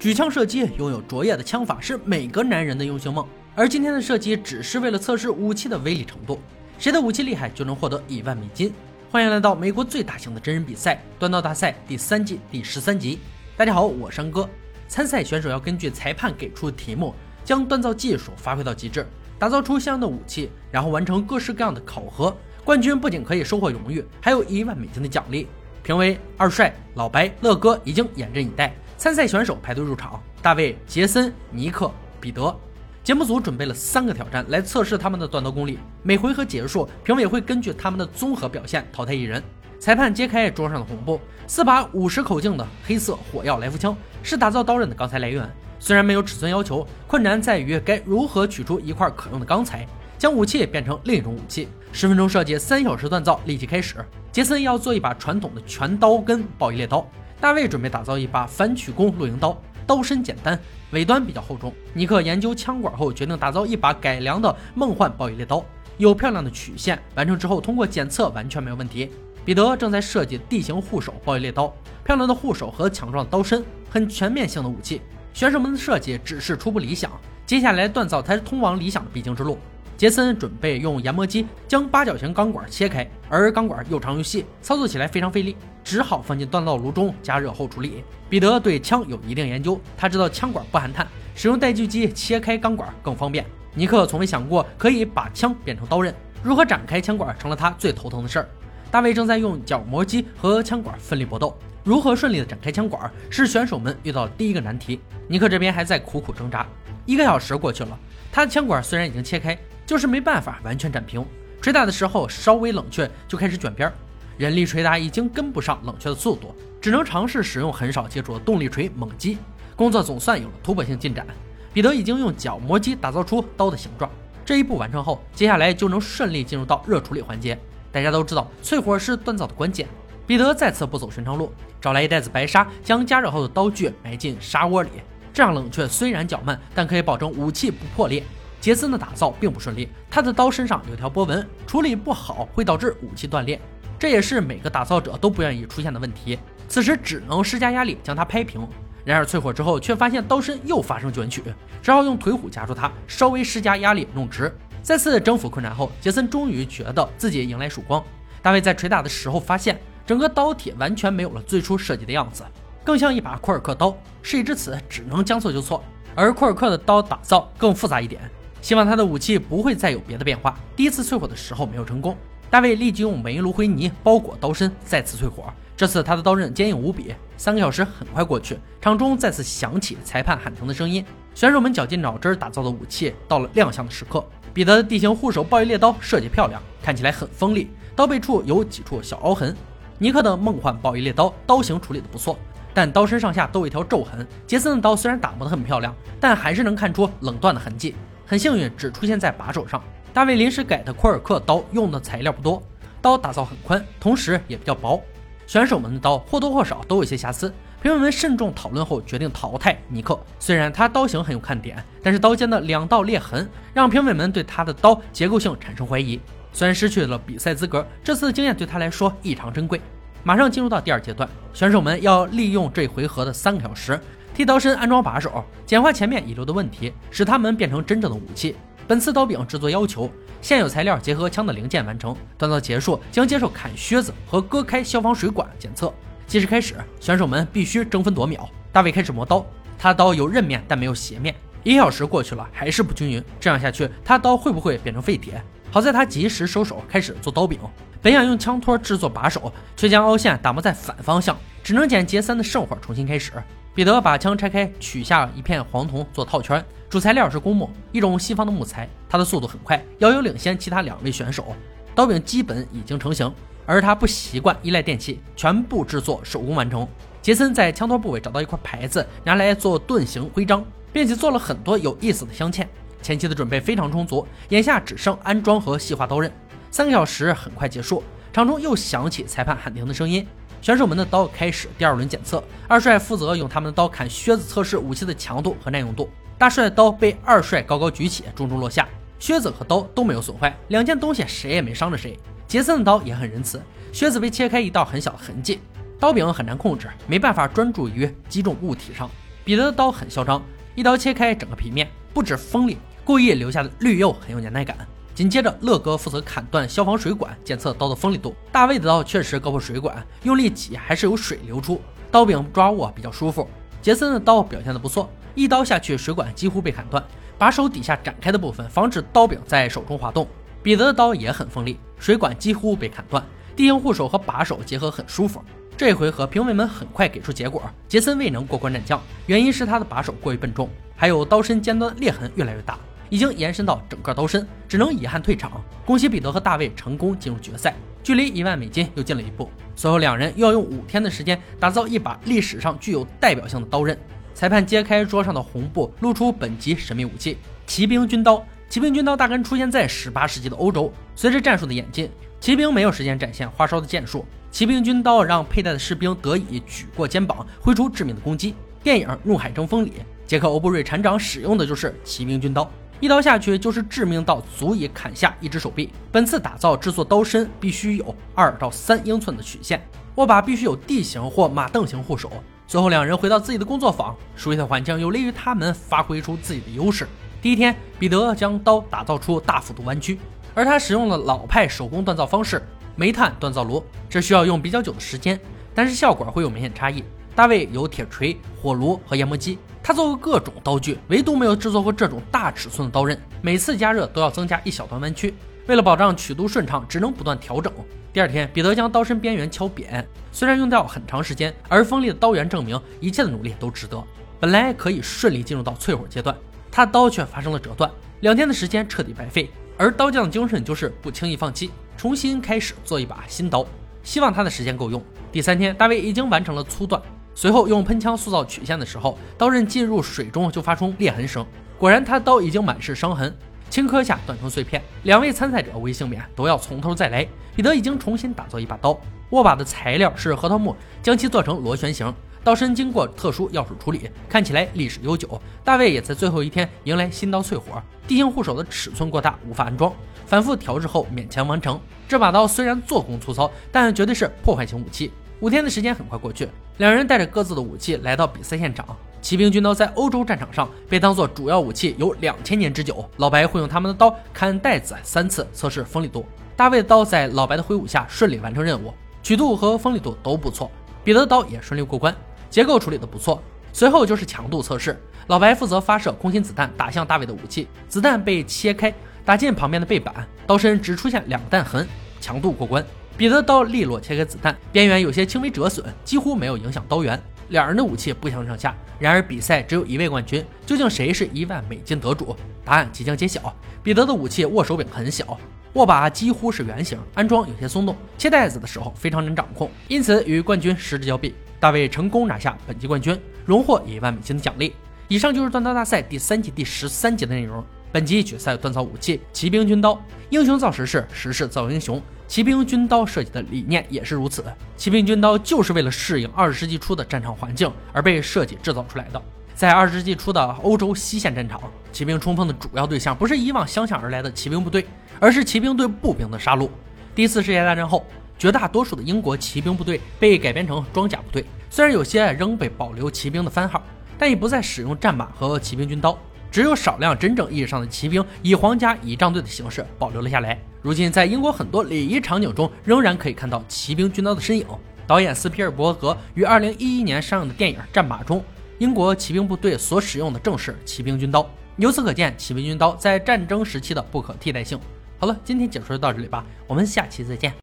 举枪射击，拥有卓越的枪法是每个男人的英雄梦。而今天的射击只是为了测试武器的威力程度，谁的武器厉害就能获得一万美金。欢迎来到美国最大型的真人比赛——锻造大赛第三季第十三集。大家好，我山哥。参赛选手要根据裁判给出的题目，将锻造技术发挥到极致，打造出相应的武器，然后完成各式各样的考核。冠军不仅可以收获荣誉，还有一万美金的奖励。评委二帅、老白、乐哥已经严阵以待。参赛选手排队入场：大卫、杰森、尼克、彼得。节目组准备了三个挑战来测试他们的锻造功力。每回合结束，评委会根据他们的综合表现淘汰一人。裁判揭开桌上的红布，四把五十口径的黑色火药来福枪是打造刀刃的钢材来源。虽然没有尺寸要求，困难在于该如何取出一块可用的钢材，将武器变成另一种武器。十分钟设计，三小时锻造，立即开始。杰森要做一把传统的全刀跟暴衣猎刀。大卫准备打造一把反曲弓露营刀，刀身简单，尾端比较厚重。尼克研究枪管后，决定打造一把改良的梦幻暴雨猎刀，有漂亮的曲线。完成之后，通过检测完全没有问题。彼得正在设计地形护手暴雨猎刀，漂亮的护手和强壮的刀身，很全面性的武器。选手们的设计只是初步理想，接下来锻造才是通往理想的必经之路。杰森准备用研磨机将八角形钢管切开，而钢管又长又细，操作起来非常费力，只好放进锻造炉中加热后处理。彼得对枪有一定研究，他知道枪管不含碳，使用带锯机切开钢管更方便。尼克从未想过可以把枪变成刀刃，如何展开枪管成了他最头疼的事儿。大卫正在用角磨机和枪管奋力搏斗，如何顺利的展开枪管是选手们遇到的第一个难题。尼克这边还在苦苦挣扎。一个小时过去了，他的枪管虽然已经切开。就是没办法完全展平，捶打的时候稍微冷却就开始卷边儿，人力捶打已经跟不上冷却的速度，只能尝试使用很少接触的动力锤猛击。工作总算有了突破性进展，彼得已经用角磨机打造出刀的形状。这一步完成后，接下来就能顺利进入到热处理环节。大家都知道，淬火是锻造的关键。彼得再次不走寻常路，找来一袋子白沙，将加热后的刀具埋进沙窝里，这样冷却虽然较慢，但可以保证武器不破裂。杰森的打造并不顺利，他的刀身上有条波纹，处理不好会导致武器断裂，这也是每个打造者都不愿意出现的问题。此时只能施加压力将它拍平，然而淬火之后却发现刀身又发生卷曲，只好用腿虎夹住它，稍微施加压力弄直。再次征服困难后，杰森终于觉得自己迎来曙光。大卫在捶打的时候发现，整个刀体完全没有了最初设计的样子，更像一把库尔克刀。事已至此，只能将错就错。而库尔克的刀打造更复杂一点。希望他的武器不会再有别的变化。第一次淬火的时候没有成功，大卫立即用煤炉灰泥包裹刀身，再次淬火。这次他的刀刃坚硬无比。三个小时很快过去，场中再次响起裁判喊停的声音。选手们绞尽脑汁打造的武器到了亮相的时刻。彼得的地形护手暴雨猎刀设计漂亮，看起来很锋利，刀背处有几处小凹痕。尼克的梦幻暴雨猎刀刀型处理的不错，但刀身上下都有一条皱痕。杰森的刀虽然打磨的很漂亮，但还是能看出冷锻的痕迹。很幸运，只出现在把手上。大卫临时改的库尔克刀用的材料不多，刀打造很宽，同时也比较薄。选手们的刀或多或少都有些瑕疵。评委们慎重讨论后决定淘汰尼克。虽然他刀型很有看点，但是刀尖的两道裂痕让评委们对他的刀结构性产生怀疑。虽然失去了比赛资格，这次的经验对他来说异常珍贵。马上进入到第二阶段，选手们要利用这回合的三个小时。替刀身安装把手，简化前面遗留的问题，使它们变成真正的武器。本次刀柄制作要求，现有材料结合枪的零件完成。锻造结束将接受砍靴子和割开消防水管检测。计时开始，选手们必须争分夺秒。大卫开始磨刀，他刀有刃面但没有斜面。一小时过去了，还是不均匀。这样下去，他刀会不会变成废铁？好在他及时收手，开始做刀柄。本想用枪托制作把手，却将凹陷打磨在反方向，只能捡杰森的圣火重新开始。彼得把枪拆开，取下一片黄铜做套圈。主材料是公木，一种西方的木材。他的速度很快，遥遥领先其他两位选手。刀柄基本已经成型，而他不习惯依赖电器，全部制作手工完成。杰森在枪托部位找到一块牌子，拿来做盾形徽章，并且做了很多有意思的镶嵌。前期的准备非常充足，眼下只剩安装和细化刀刃。三个小时很快结束，场中又响起裁判喊停的声音。选手们的刀开始第二轮检测，二帅负责用他们的刀砍靴子，测试武器的强度和耐用度。大帅的刀被二帅高高举起，重重落下，靴子和刀都没有损坏，两件东西谁也没伤着谁。杰森的刀也很仁慈，靴子被切开一道很小的痕迹，刀柄很难控制，没办法专注于击中物体上。彼得的刀很嚣张，一刀切开整个皮面，不止锋利，故意留下的绿釉很有年代感。紧接着，乐哥负责砍断消防水管，检测刀的锋利度。大卫的刀确实割破水管，用力挤还是有水流出，刀柄抓握比较舒服。杰森的刀表现的不错，一刀下去，水管几乎被砍断，把手底下展开的部分防止刀柄在手中滑动。彼得的刀也很锋利，水管几乎被砍断，地形护手和把手结合很舒服。这回合，评委们很快给出结果，杰森未能过关斩将，原因是他的把手过于笨重，还有刀身尖端裂痕越来越大，已经延伸到整个刀身，只能遗憾退场。恭喜彼得和大卫成功进入决赛，距离一万美金又近了一步。随后两人又要用五天的时间打造一把历史上具有代表性的刀刃。裁判揭开桌上的红布，露出本集神秘武器——骑兵军刀。骑兵军刀大概出现在十八世纪的欧洲，随着战术的演进，骑兵没有时间展现花哨的剑术。骑兵军刀让佩戴的士兵得以举过肩膀，挥出致命的攻击。电影《怒海争锋》里，杰克·欧布瑞船长使用的就是骑兵军刀，一刀下去就是致命到足以砍下一只手臂。本次打造制作刀身必须有二到三英寸的曲线，握把必须有 D 型或马镫型护手。随后两人回到自己的工作坊，熟悉的环境有利于他们发挥出自己的优势。第一天，彼得将刀打造出大幅度弯曲，而他使用了老派手工锻造方式。煤炭锻造炉，这需要用比较久的时间，但是效果会有明显差异。大卫有铁锤、火炉和研磨机，他做过各种刀具，唯独没有制作过这种大尺寸的刀刃。每次加热都要增加一小段弯曲，为了保障曲度顺畅，只能不断调整。第二天，彼得将刀身边缘敲扁，虽然用掉很长时间，而锋利的刀缘证明一切的努力都值得。本来可以顺利进入到淬火阶段，他的刀却发生了折断，两天的时间彻底白费。而刀匠的精神就是不轻易放弃。重新开始做一把新刀，希望他的时间够用。第三天，大卫已经完成了粗锻，随后用喷枪塑造曲线的时候，刀刃进入水中就发出裂痕声。果然，他刀已经满是伤痕，轻磕下断成碎片。两位参赛者为幸免，都要从头再来。彼得已经重新打造一把刀，握把的材料是核桃木，将其做成螺旋形。刀身经过特殊药水处理，看起来历史悠久。大卫也在最后一天迎来新刀淬火，地形护手的尺寸过大，无法安装。反复调制后勉强完成。这把刀虽然做工粗糙，但绝对是破坏型武器。五天的时间很快过去，两人带着各自的武器来到比赛现场。骑兵军刀在欧洲战场上被当做主要武器有两千年之久。老白会用他们的刀砍袋子三次，测试锋利度。大卫的刀在老白的挥舞下顺利完成任务，曲度和锋利度都不错。彼得的刀也顺利过关，结构处理的不错。随后就是强度测试，老白负责发射空心子弹打向大卫的武器，子弹被切开。打进旁边的背板，刀身只出现两个弹痕，强度过关。彼得刀利落切开子弹，边缘有些轻微折损，几乎没有影响刀缘。两人的武器不相上下。然而比赛只有一位冠军，究竟谁是一万美金得主？答案即将揭晓。彼得的武器握手柄很小，握把几乎是圆形，安装有些松动，切袋子的时候非常难掌控，因此与冠军失之交臂。大卫成功拿下本季冠军，荣获一万美金的奖励。以上就是锻刀大赛第三季第十三集的内容。本集决赛锻造武器骑兵军刀，英雄造时势，时势造英雄。骑兵军刀设计的理念也是如此。骑兵军刀就是为了适应二十世纪初的战场环境而被设计制造出来的。在二十世纪初的欧洲西线战场，骑兵冲锋的主要对象不是以往相向而来的骑兵部队，而是骑兵对步兵的杀戮。第一次世界大战后，绝大多数的英国骑兵部队被改编成装甲部队，虽然有些仍被保留骑兵的番号，但已不再使用战马和骑兵军刀。只有少量真正意义上的骑兵以皇家仪仗队的形式保留了下来。如今，在英国很多礼仪场景中，仍然可以看到骑兵军刀的身影。导演斯皮尔伯格于2011年上映的电影《战马》中，英国骑兵部队所使用的正是骑兵军刀。由此可见，骑兵军刀在战争时期的不可替代性。好了，今天解说就到这里吧，我们下期再见。